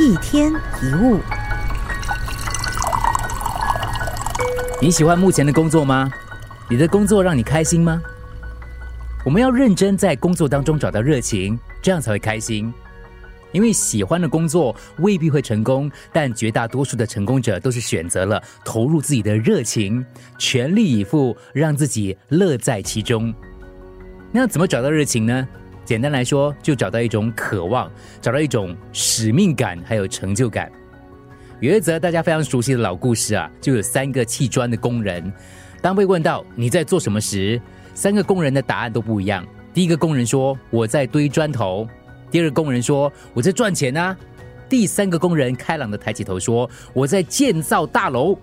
一天一物，你喜欢目前的工作吗？你的工作让你开心吗？我们要认真在工作当中找到热情，这样才会开心。因为喜欢的工作未必会成功，但绝大多数的成功者都是选择了投入自己的热情，全力以赴，让自己乐在其中。那怎么找到热情呢？简单来说，就找到一种渴望，找到一种使命感，还有成就感。有一则大家非常熟悉的老故事啊，就有三个砌砖的工人，当被问到你在做什么时，三个工人的答案都不一样。第一个工人说：“我在堆砖头。”第二个工人说：“我在赚钱啊。”第三个工人开朗的抬起头说：“我在建造大楼。”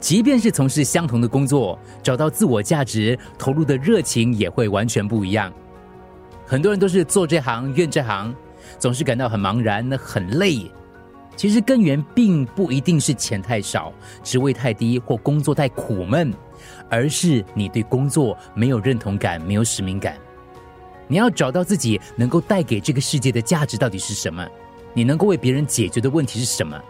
即便是从事相同的工作，找到自我价值、投入的热情也会完全不一样。很多人都是做这行怨这行，总是感到很茫然、很累。其实根源并不一定是钱太少、职位太低或工作太苦闷，而是你对工作没有认同感、没有使命感。你要找到自己能够带给这个世界的价值到底是什么？你能够为别人解决的问题是什么？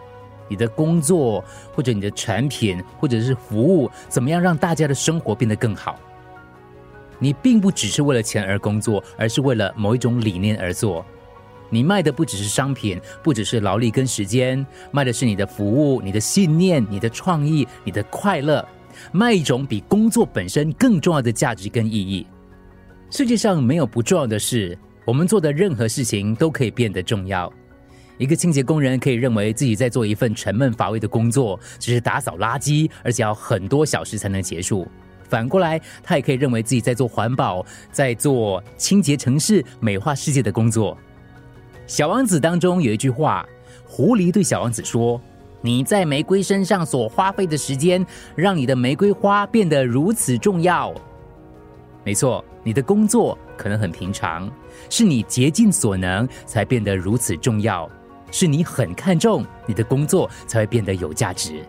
你的工作或者你的产品或者是服务，怎么样让大家的生活变得更好？你并不只是为了钱而工作，而是为了某一种理念而做。你卖的不只是商品，不只是劳力跟时间，卖的是你的服务、你的信念、你的创意、你的快乐，卖一种比工作本身更重要的价值跟意义。世界上没有不重要的事，我们做的任何事情都可以变得重要。一个清洁工人可以认为自己在做一份沉闷乏味的工作，只是打扫垃圾，而且要很多小时才能结束。反过来，他也可以认为自己在做环保，在做清洁城市、美化世界的工作。小王子当中有一句话，狐狸对小王子说：“你在玫瑰身上所花费的时间，让你的玫瑰花变得如此重要。”没错，你的工作可能很平常，是你竭尽所能才变得如此重要，是你很看重你的工作才会变得有价值。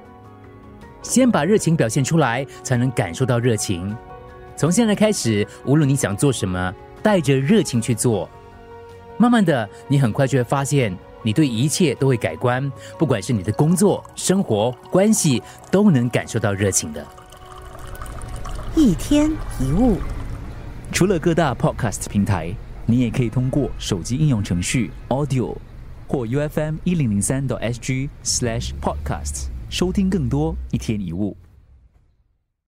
先把热情表现出来，才能感受到热情。从现在开始，无论你想做什么，带着热情去做。慢慢的，你很快就会发现，你对一切都会改观。不管是你的工作、生活、关系，都能感受到热情的。一天一物，除了各大 Podcast 平台，你也可以通过手机应用程序 Audio 或 U F M 一零零三 SG Slash Podcasts。收听更多一天一物。